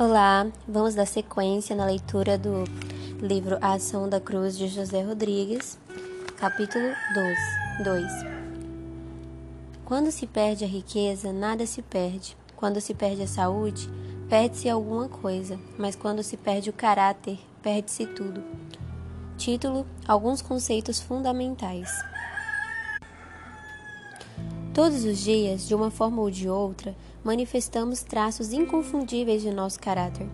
Olá, vamos dar sequência na leitura do livro A Ação da Cruz de José Rodrigues, capítulo 2. Quando se perde a riqueza, nada se perde. Quando se perde a saúde, perde-se alguma coisa, mas quando se perde o caráter, perde-se tudo. Título: Alguns conceitos fundamentais. Todos os dias, de uma forma ou de outra, manifestamos traços inconfundíveis de nosso caráter.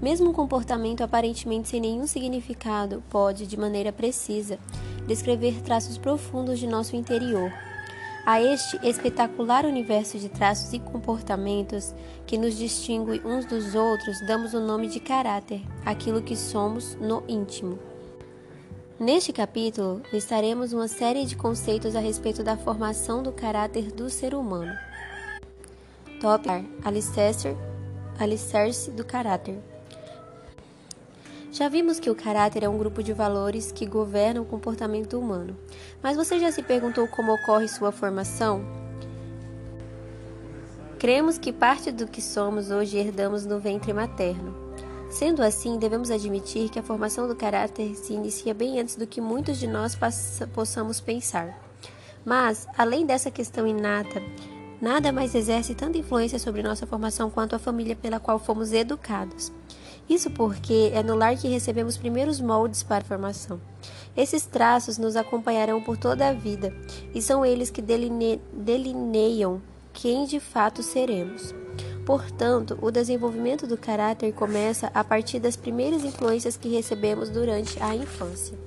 Mesmo um comportamento aparentemente sem nenhum significado pode, de maneira precisa, descrever traços profundos de nosso interior. A este espetacular universo de traços e comportamentos que nos distingue uns dos outros, damos o nome de caráter, aquilo que somos no íntimo. Neste capítulo, listaremos uma série de conceitos a respeito da formação do caráter do ser humano. Top alicerce, alicerce do caráter. Já vimos que o caráter é um grupo de valores que governam o comportamento humano. Mas você já se perguntou como ocorre sua formação? Cremos que parte do que somos hoje herdamos no ventre materno. Sendo assim, devemos admitir que a formação do caráter se inicia bem antes do que muitos de nós possamos pensar. Mas, além dessa questão inata, Nada mais exerce tanta influência sobre nossa formação quanto a família pela qual fomos educados. Isso porque é no lar que recebemos primeiros moldes para a formação. Esses traços nos acompanharão por toda a vida e são eles que deline delineiam quem de fato seremos. Portanto, o desenvolvimento do caráter começa a partir das primeiras influências que recebemos durante a infância.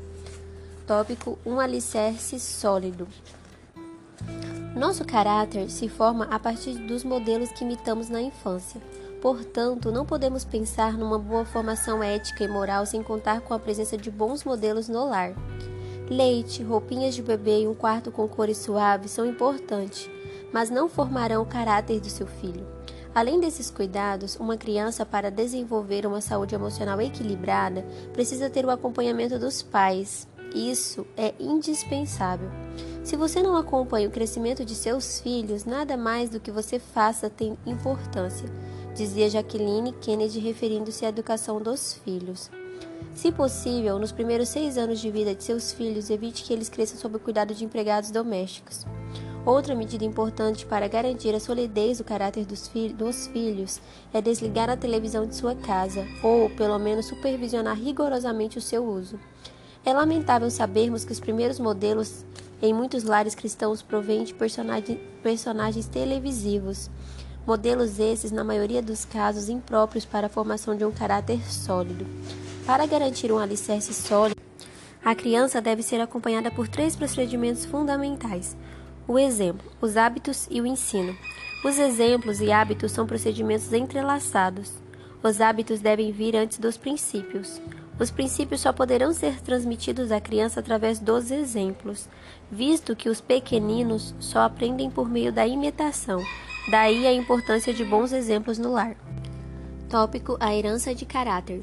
Tópico: um alicerce sólido. Nosso caráter se forma a partir dos modelos que imitamos na infância. Portanto, não podemos pensar numa boa formação ética e moral sem contar com a presença de bons modelos no lar. Leite, roupinhas de bebê e um quarto com cores suaves são importantes, mas não formarão o caráter do seu filho. Além desses cuidados, uma criança, para desenvolver uma saúde emocional equilibrada, precisa ter o acompanhamento dos pais. Isso é indispensável. Se você não acompanha o crescimento de seus filhos, nada mais do que você faça tem importância, dizia Jacqueline Kennedy referindo-se à educação dos filhos. Se possível, nos primeiros seis anos de vida de seus filhos, evite que eles cresçam sob o cuidado de empregados domésticos. Outra medida importante para garantir a solidez do caráter dos, fi dos, filhos é desligar a televisão de sua casa, ou, pelo menos, supervisionar rigorosamente o seu uso. É lamentável sabermos que os primeiros modelos em muitos lares cristãos provém de personagens, televisivos, modelos esses, na maioria dos casos, impróprios para a formação de um caráter sólido. Para garantir um alicerce sólido, a criança deve ser acompanhada por três procedimentos fundamentais: o exemplo, os hábitos e o ensino. Os exemplos e hábitos são procedimentos entrelaçados. Os hábitos devem vir antes dos princípios. Os princípios só poderão ser transmitidos à criança através dos exemplos, visto que os pequeninos só aprendem por meio da imitação. Daí a importância de bons exemplos no lar. Tópico: A herança de caráter.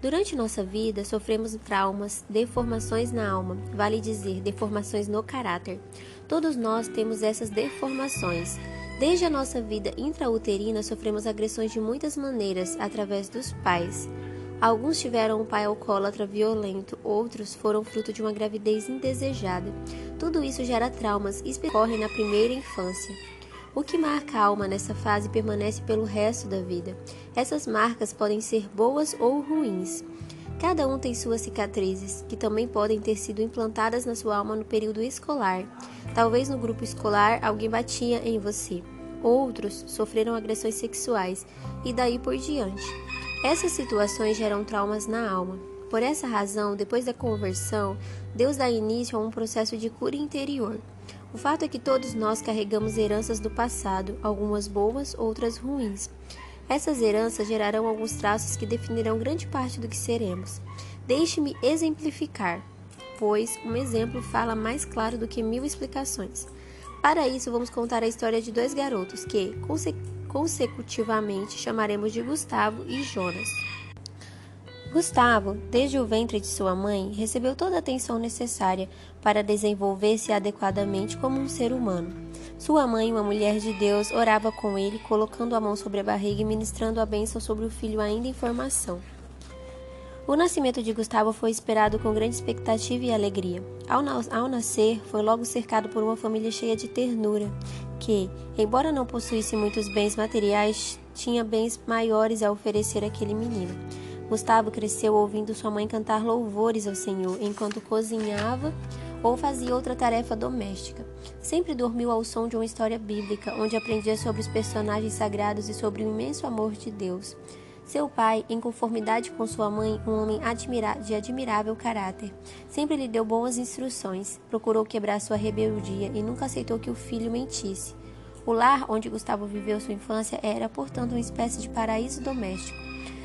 Durante nossa vida, sofremos traumas, deformações na alma, vale dizer, deformações no caráter. Todos nós temos essas deformações. Desde a nossa vida intrauterina, sofremos agressões de muitas maneiras através dos pais. Alguns tiveram um pai alcoólatra violento, outros foram fruto de uma gravidez indesejada. Tudo isso gera traumas e ocorrem na primeira infância. O que marca a alma nessa fase permanece pelo resto da vida. Essas marcas podem ser boas ou ruins. Cada um tem suas cicatrizes, que também podem ter sido implantadas na sua alma no período escolar. Talvez no grupo escolar alguém batia em você. Outros sofreram agressões sexuais e daí por diante. Essas situações geram traumas na alma. Por essa razão, depois da conversão, Deus dá início a um processo de cura interior. O fato é que todos nós carregamos heranças do passado, algumas boas, outras ruins. Essas heranças gerarão alguns traços que definirão grande parte do que seremos. Deixe-me exemplificar, pois um exemplo fala mais claro do que mil explicações. Para isso, vamos contar a história de dois garotos que, consecutivamente chamaremos de Gustavo e Jonas. Gustavo, desde o ventre de sua mãe, recebeu toda a atenção necessária para desenvolver-se adequadamente como um ser humano. Sua mãe, uma mulher de Deus, orava com ele, colocando a mão sobre a barriga e ministrando a bênção sobre o filho ainda em formação. O nascimento de Gustavo foi esperado com grande expectativa e alegria. Ao, ao, nascer, foi logo cercado por uma família cheia de ternura, que, embora não possuísse muitos bens materiais, tinha bens maiores a oferecer àquele menino. Gustavo cresceu ouvindo sua mãe cantar louvores ao Senhor enquanto cozinhava ou fazia outra tarefa doméstica. Sempre dormiu ao som de uma história bíblica, onde aprendia sobre os personagens sagrados e sobre o imenso amor de Deus. Seu pai, em conformidade com sua mãe, um homem de admirável caráter, sempre lhe deu boas instruções, procurou quebrar sua rebeldia e nunca aceitou que o filho mentisse. O lar onde Gustavo viveu sua infância era, portanto, uma espécie de paraíso doméstico.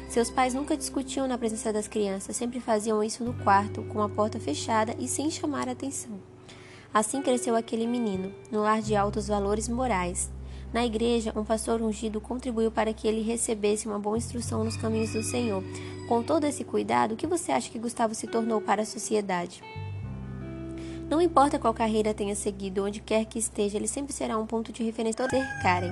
Seus pais nunca discutiam na presença das crianças, sempre faziam isso no quarto, com a porta fechada e sem chamar a atenção. Assim cresceu aquele menino, no lar de altos valores morais, na igreja, um pastor ungido contribuiu para que ele recebesse uma boa instrução nos caminhos do Senhor. Com todo esse cuidado, o que você acha que Gustavo se tornou para a sociedade? Não importa qual carreira tenha seguido, onde quer que esteja, ele sempre será um ponto de referência todos cercarem.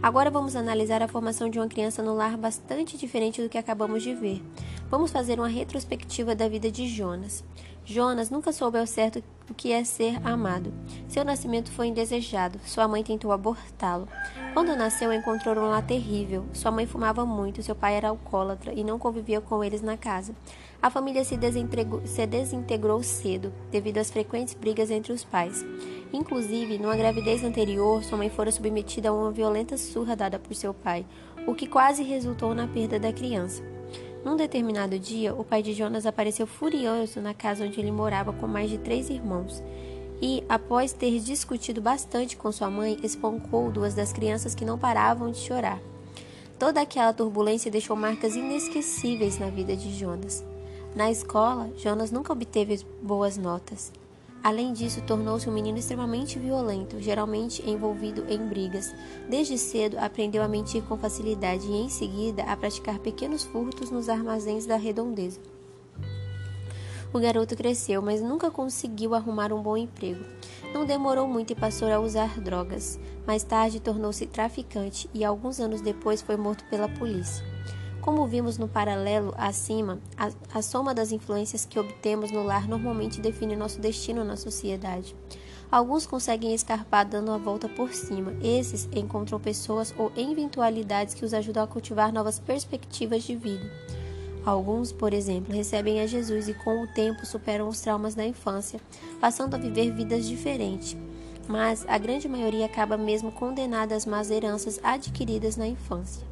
Agora vamos analisar a formação de uma criança no lar bastante diferente do que acabamos de ver. Vamos fazer uma retrospectiva da vida de Jonas. Jonas nunca soube ao certo o que é ser amado. Seu nascimento foi indesejado. Sua mãe tentou abortá-lo. Quando nasceu, encontrou um lar terrível. Sua mãe fumava muito, seu pai era alcoólatra e não convivia com eles na casa. A família se, se desintegrou cedo, devido às frequentes brigas entre os pais. Inclusive, numa gravidez anterior, sua mãe fora submetida a uma violenta surra dada por seu pai, o que quase resultou na perda da criança. Num determinado dia, o pai de Jonas apareceu furioso na casa onde ele morava com mais de três irmãos. E, após ter discutido bastante com sua mãe, espancou duas das crianças que não paravam de chorar. Toda aquela turbulência deixou marcas inesquecíveis na vida de Jonas. Na escola, Jonas nunca obteve boas notas. Além disso, tornou-se um menino extremamente violento, geralmente envolvido em brigas. Desde cedo, aprendeu a mentir com facilidade e, em seguida, a praticar pequenos furtos nos armazéns da redondeza. O garoto cresceu, mas nunca conseguiu arrumar um bom emprego. Não demorou muito e passou a usar drogas. Mais tarde, tornou-se traficante e, alguns anos depois, foi morto pela polícia. Como vimos no paralelo acima, a, a soma das influências que obtemos no lar normalmente define nosso destino na sociedade. Alguns conseguem escarpar dando a volta por cima. Esses encontram pessoas ou eventualidades que os ajudam a cultivar novas perspectivas de vida. Alguns, por exemplo, recebem a Jesus e com o tempo superam os traumas da infância, passando a viver vidas diferentes. Mas a grande maioria acaba mesmo condenada às más heranças adquiridas na infância.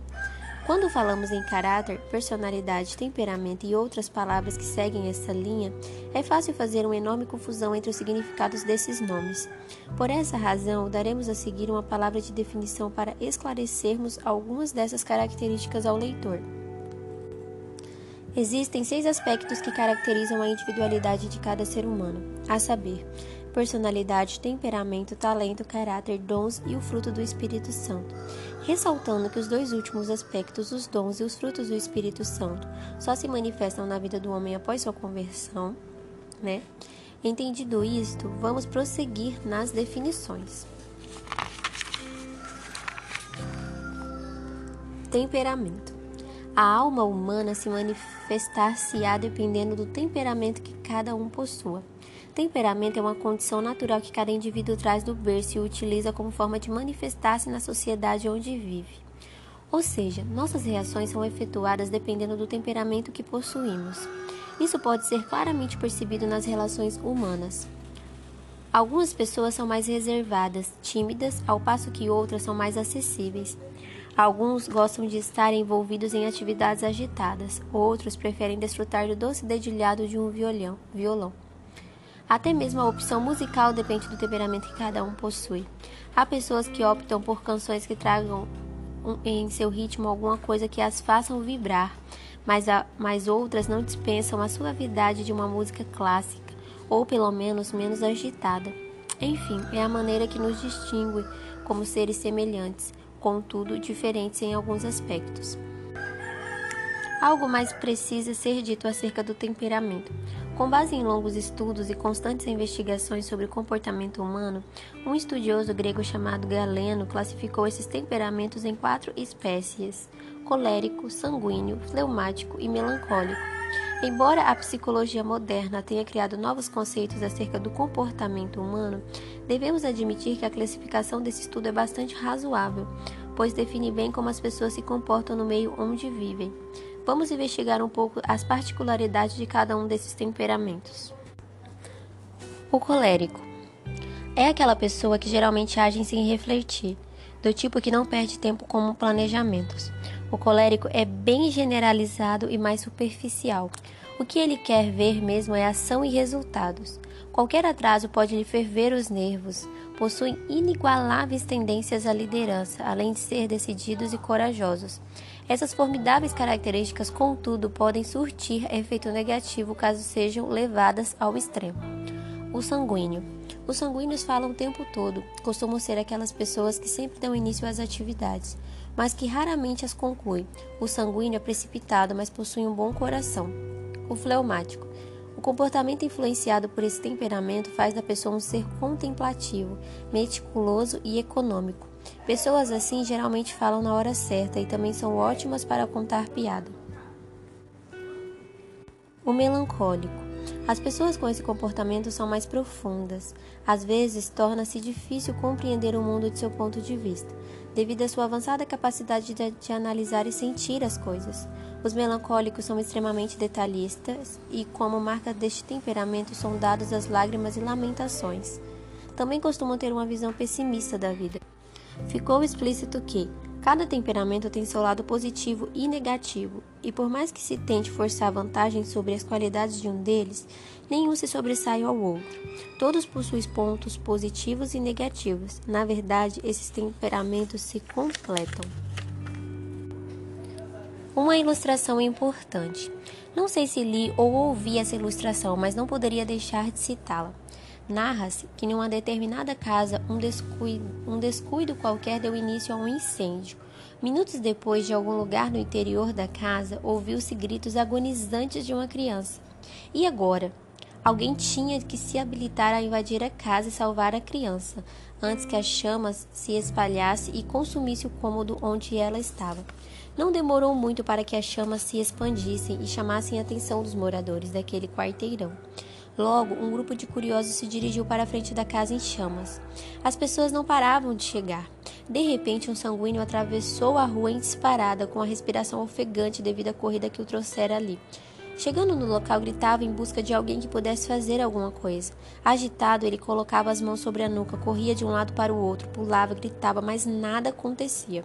Quando falamos em caráter, personalidade, temperamento e outras palavras que seguem essa linha, é fácil fazer uma enorme confusão entre os significados desses nomes. Por essa razão, daremos a seguir uma palavra de definição para esclarecermos algumas dessas características ao leitor. Existem seis aspectos que caracterizam a individualidade de cada ser humano, a saber, personalidade, temperamento, talento, caráter, dons e o fruto do Espírito Santo. Ressaltando que os dois últimos aspectos, os dons e os frutos do Espírito Santo, só se manifestam na vida do homem após sua conversão, né? Entendido isto, vamos prosseguir nas definições. Temperamento. A alma humana se manifestar-se-á dependendo do temperamento que cada um possua. Temperamento é uma condição natural que cada indivíduo traz do berço e utiliza como forma de manifestar-se na sociedade onde vive. Ou seja, nossas reações são efetuadas dependendo do temperamento que possuímos. Isso pode ser claramente percebido nas relações humanas. Algumas pessoas são mais reservadas, tímidas, ao passo que outras são mais acessíveis. Alguns gostam de estar envolvidos em atividades agitadas, outros preferem desfrutar do doce dedilhado de um violão. violão. Até mesmo a opção musical depende do temperamento que cada um possui. Há pessoas que optam por canções que tragam em seu ritmo alguma coisa que as façam vibrar, mas, a, mas outras não dispensam a suavidade de uma música clássica, ou pelo menos menos agitada. Enfim, é a maneira que nos distingue como seres semelhantes, contudo diferentes em alguns aspectos. Algo mais precisa ser dito acerca do temperamento. Com base em longos estudos e constantes investigações sobre o comportamento humano, um estudioso grego chamado Galeno classificou esses temperamentos em quatro espécies: colérico, sanguíneo, fleumático e melancólico. Embora a psicologia moderna tenha criado novos conceitos acerca do comportamento humano, devemos admitir que a classificação desse estudo é bastante razoável, pois define bem como as pessoas se comportam no meio onde vivem. Vamos investigar um pouco as particularidades de cada um desses temperamentos. O colérico é aquela pessoa que geralmente age sem refletir, do tipo que não perde tempo com planejamentos. O colérico é bem generalizado e mais superficial. O que ele quer ver mesmo é ação e resultados. Qualquer atraso pode lhe ferver os nervos. Possuem inigualáveis tendências à liderança, além de ser decididos e corajosos. Essas formidáveis características, contudo, podem surtir efeito negativo caso sejam levadas ao extremo. O sanguíneo. Os sanguíneos falam o tempo todo, costumam ser aquelas pessoas que sempre dão início às atividades, mas que raramente as concluem. O sanguíneo é precipitado, mas possui um bom coração. O fleumático. O comportamento influenciado por esse temperamento faz da pessoa um ser contemplativo, meticuloso e econômico. Pessoas assim geralmente falam na hora certa e também são ótimas para contar piada. O melancólico. As pessoas com esse comportamento são mais profundas. Às vezes, torna-se difícil compreender o mundo de seu ponto de vista, devido à sua avançada capacidade de, de, analisar e sentir as coisas. Os melancólicos são extremamente detalhistas e, como marca deste temperamento, são dados as lágrimas e lamentações. Também costumam ter uma visão pessimista da vida. Ficou explícito que cada temperamento tem seu lado positivo e negativo, e por mais que se tente forçar vantagem sobre as qualidades de um deles, nenhum se sobressai ao outro. Todos possuem pontos positivos e negativos. Na verdade, esses temperamentos se completam. Uma ilustração importante. Não sei se li ou ouvi essa ilustração, mas não poderia deixar de citá-la. Narra-se que em uma determinada casa um descuido, um descuido qualquer deu início a um incêndio. Minutos depois, de algum lugar no interior da casa, ouviu-se gritos agonizantes de uma criança. E agora? Alguém tinha que se habilitar a invadir a casa e salvar a criança, antes que as chamas se espalhasse e consumisse o cômodo onde ela estava. Não demorou muito para que as chamas se expandissem e chamassem a atenção dos moradores daquele quarteirão. Logo, um grupo de curiosos se dirigiu para a frente da casa em chamas. As pessoas não paravam de chegar. De repente, um sanguíneo atravessou a rua em disparada, com a respiração ofegante devido à corrida que o trouxera ali. Chegando no local, gritava em busca de alguém que pudesse fazer alguma coisa. Agitado, ele colocava as mãos sobre a nuca, corria de um lado para o outro, pulava, gritava, mas nada acontecia.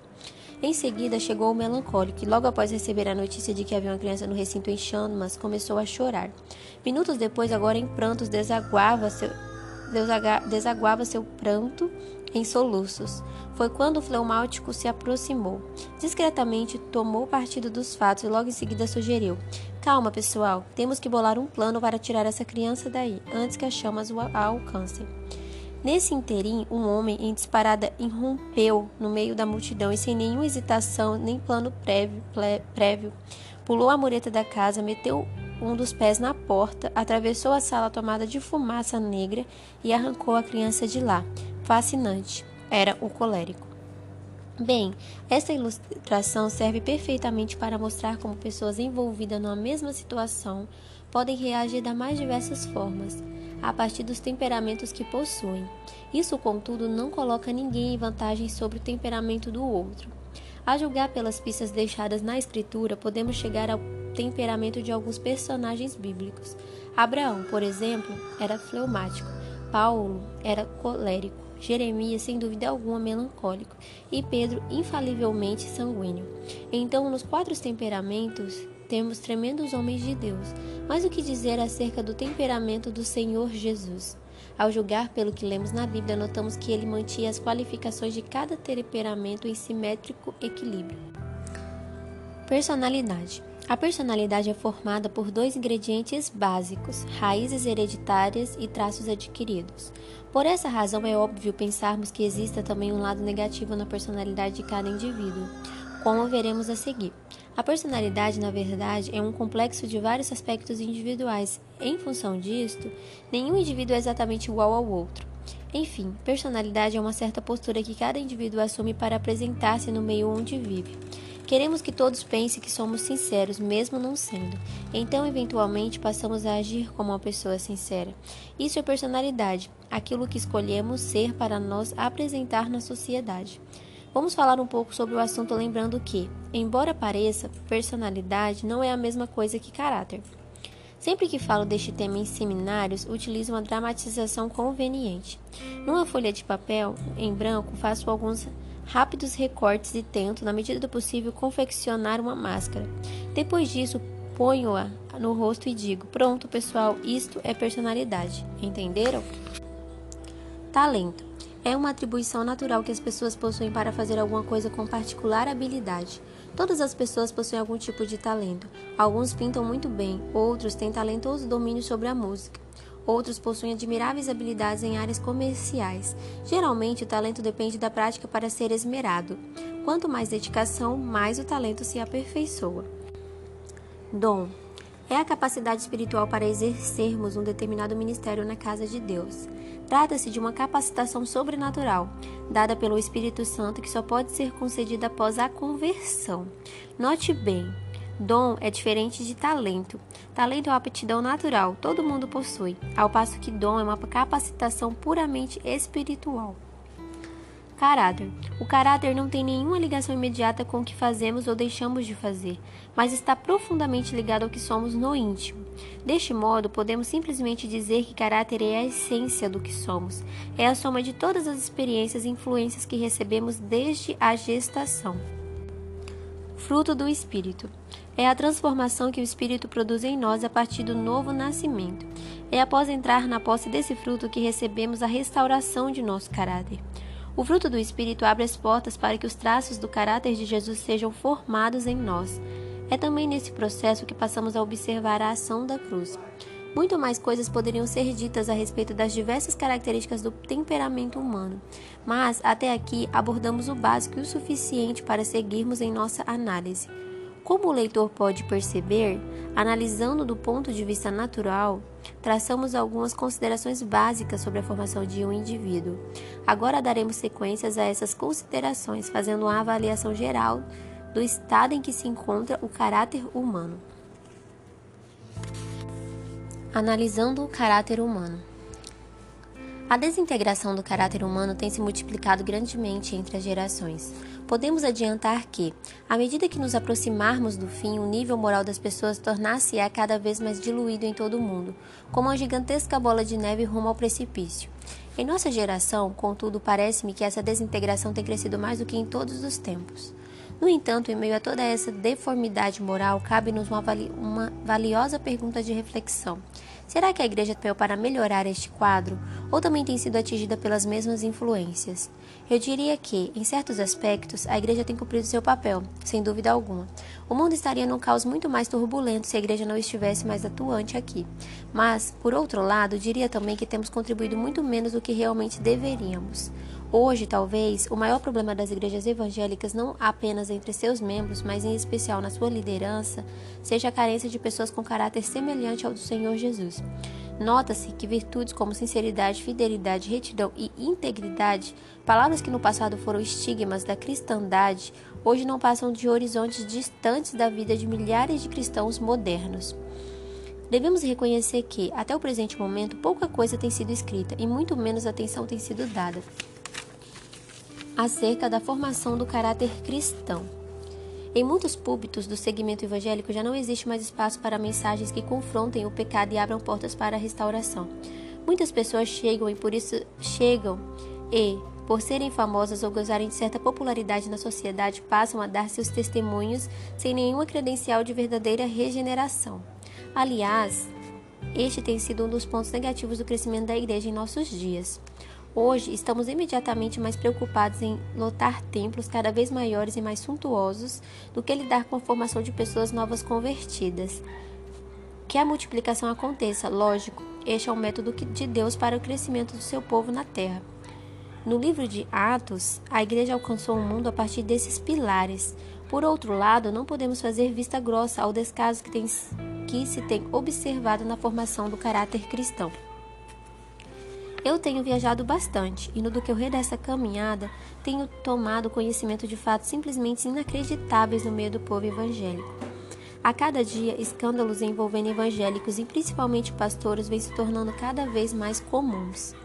Em seguida, chegou o melancólico e, logo após receber a notícia de que havia uma criança no recinto em chamas, começou a chorar. Minutos depois, agora em prantos, desaguava seu, desaguava seu pranto em soluços. Foi quando o fleumático se aproximou. Discretamente tomou partido dos fatos e logo em seguida sugeriu: Calma, pessoal, temos que bolar um plano para tirar essa criança daí, antes que as chamas o alcancem. Nesse interim, um homem em disparada irrompeu no meio da multidão e, sem nenhuma hesitação nem plano prévio, prévio, pulou a mureta da casa, meteu um dos pés na porta, atravessou a sala tomada de fumaça negra e arrancou a criança de lá. Fascinante. Era o colérico. Bem, essa ilustração serve perfeitamente para mostrar como pessoas envolvidas numa mesma situação podem reagir das mais diversas formas a partir dos temperamentos que possuem. Isso, contudo, não coloca ninguém em vantagem sobre o temperamento do outro. A julgar pelas pistas deixadas na Escritura, podemos chegar ao temperamento de alguns personagens bíblicos. Abraão, por exemplo, era fleumático, Paulo era colérico, Jeremias, sem dúvida alguma, melancólico e Pedro, infalivelmente sanguíneo. Então, nos quatro temperamentos, temos tremendos homens de Deus, mas o que dizer acerca do temperamento do Senhor Jesus? Ao julgar pelo que lemos na Bíblia, notamos que ele mantinha as qualificações de cada temperamento em simétrico equilíbrio. Personalidade. A personalidade é formada por dois ingredientes básicos: raízes hereditárias e traços adquiridos. Por essa razão, é óbvio pensarmos que exista também um lado negativo na personalidade de cada indivíduo, como veremos a seguir. A personalidade, na verdade, é um complexo de vários aspectos individuais. Em função disto, nenhum indivíduo é exatamente igual ao outro. Enfim, personalidade é uma certa postura que cada indivíduo assume para apresentar-se no meio onde vive. Queremos que todos pensem que somos sinceros, mesmo não sendo. Então, eventualmente, passamos a agir como uma pessoa sincera. Isso é personalidade, aquilo que escolhemos ser para nos apresentar na sociedade. Vamos falar um pouco sobre o assunto lembrando que, embora pareça, personalidade não é a mesma coisa que caráter. Sempre que falo deste tema em seminários, utilizo uma dramatização conveniente. Numa folha de papel em branco, faço alguns rápidos recortes e tento, na medida do possível, confeccionar uma máscara. Depois disso, ponho-a no rosto e digo: Pronto, pessoal, isto é personalidade. Entenderam? Talento. É uma atribuição natural que as pessoas possuem para fazer alguma coisa com particular habilidade. Todas as pessoas possuem algum tipo de talento. Alguns pintam muito bem, outros têm talentoso domínio sobre a música. Outros possuem admiráveis habilidades em áreas comerciais. Geralmente, o talento depende da prática para ser esmerado. Quanto mais dedicação, mais o talento se aperfeiçoa. Dom é a capacidade espiritual para exercermos um determinado ministério na casa de Deus. Trata-se de uma capacitação sobrenatural, dada pelo Espírito Santo, que só pode ser concedida após a conversão. Note bem, dom é diferente de talento. Talento é uma aptidão natural, todo mundo possui, ao passo que dom é uma capacitação puramente espiritual. Caráter. O caráter não tem nenhuma ligação imediata com o que fazemos ou deixamos de fazer, mas está profundamente ligado ao que somos no íntimo. Deste modo, podemos simplesmente dizer que caráter é a essência do que somos, é a soma de todas as experiências e influências que recebemos desde a gestação. Fruto do Espírito. É a transformação que o Espírito produz em nós a partir do novo nascimento. É após entrar na posse desse fruto que recebemos a restauração de nosso caráter. O fruto do Espírito abre as portas para que os traços do caráter de Jesus sejam formados em nós. É também nesse processo que passamos a observar a ação da cruz. Muito mais coisas poderiam ser ditas a respeito das diversas características do temperamento humano, mas até aqui abordamos o básico e o suficiente para seguirmos em nossa análise. Como o leitor pode perceber, analisando do ponto de vista natural, traçamos algumas considerações básicas sobre a formação de um indivíduo. Agora daremos sequências a essas considerações, fazendo uma avaliação geral do estado em que se encontra o caráter humano. Analisando o caráter humano. A desintegração do caráter humano tem se multiplicado grandemente entre as gerações. Podemos adiantar que, à medida que nos aproximarmos do fim, o nível moral das pessoas tornar-se-á cada vez mais diluído em todo o mundo, como uma gigantesca bola de neve rumo ao precipício. Em nossa geração, contudo, parece-me que essa desintegração tem crescido mais do que em todos os tempos. No entanto, em meio a toda essa deformidade moral, cabe-nos uma, vali uma valiosa pergunta de reflexão. Será que a igreja atuou para melhorar este quadro ou também tem sido atingida pelas mesmas influências? Eu diria que, em certos aspectos, a igreja tem cumprido seu papel, sem dúvida alguma. O mundo estaria num caos muito mais turbulento se a igreja não estivesse mais atuante aqui. Mas, por outro lado, diria também que temos contribuído muito menos do que realmente deveríamos. Hoje, talvez, o maior problema das igrejas evangélicas, não apenas entre seus membros, mas em especial na sua liderança, seja a carência de pessoas com caráter semelhante ao do Senhor Jesus. Nota-se que virtudes como sinceridade, fidelidade, retidão e integridade, palavras que no passado foram estigmas da cristandade, hoje não passam de horizontes distantes da vida de milhares de cristãos modernos. Devemos reconhecer que, até o presente momento, pouca coisa tem sido escrita e muito menos atenção tem sido dada acerca da formação do caráter cristão. Em muitos púlpitos do segmento evangélico já não existe mais espaço para mensagens que confrontem o pecado e abram portas para a restauração. Muitas pessoas chegam e por isso chegam e, por serem famosas ou gozarem de certa popularidade na sociedade, passam a dar seus testemunhos sem nenhuma credencial de verdadeira regeneração. Aliás, este tem sido um dos pontos negativos do crescimento da igreja em nossos dias. Hoje, estamos imediatamente mais preocupados em lotar templos cada vez maiores e mais suntuosos do que lidar com a formação de pessoas novas convertidas. Que a multiplicação aconteça, lógico, este é o método de Deus para o crescimento do seu povo na terra. No livro de Atos, a igreja alcançou o mundo a partir desses pilares. Por outro lado, não podemos fazer vista grossa ao descaso que, tem, que se tem observado na formação do caráter cristão. Eu tenho viajado bastante e no decorrer dessa caminhada tenho tomado conhecimento de fatos simplesmente inacreditáveis no meio do povo evangélico. A cada dia, escândalos envolvendo evangélicos e principalmente pastores vêm se tornando cada vez mais comuns.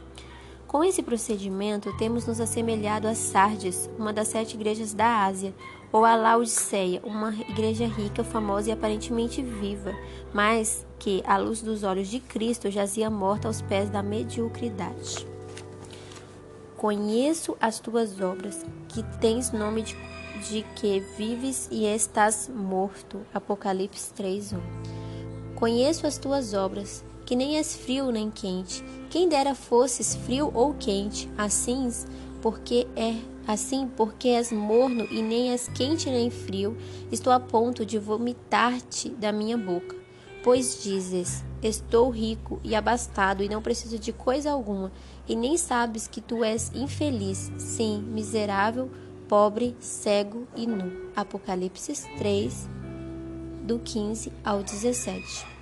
Com esse procedimento, temos nos assemelhado a Sardes, uma das sete igrejas da Ásia, ou a Laodiceia, uma igreja rica, famosa e aparentemente viva, mas que, à luz dos olhos de Cristo, jazia morta aos pés da mediocridade. Conheço as tuas obras, que tens nome de, de que vives e estás morto. Apocalipse 3:1. Conheço as tuas obras, que nem és frio nem quente. Quem dera fosses frio ou quente, assim, porque é assim, porque és morno e nem és quente nem frio, estou a ponto de vomitar-te da minha boca. Pois dizes: Estou rico e abastado e não preciso de coisa alguma, e nem sabes que tu és infeliz, sim, miserável, pobre, cego e nu. Apocalipse 3, do 15 ao 17.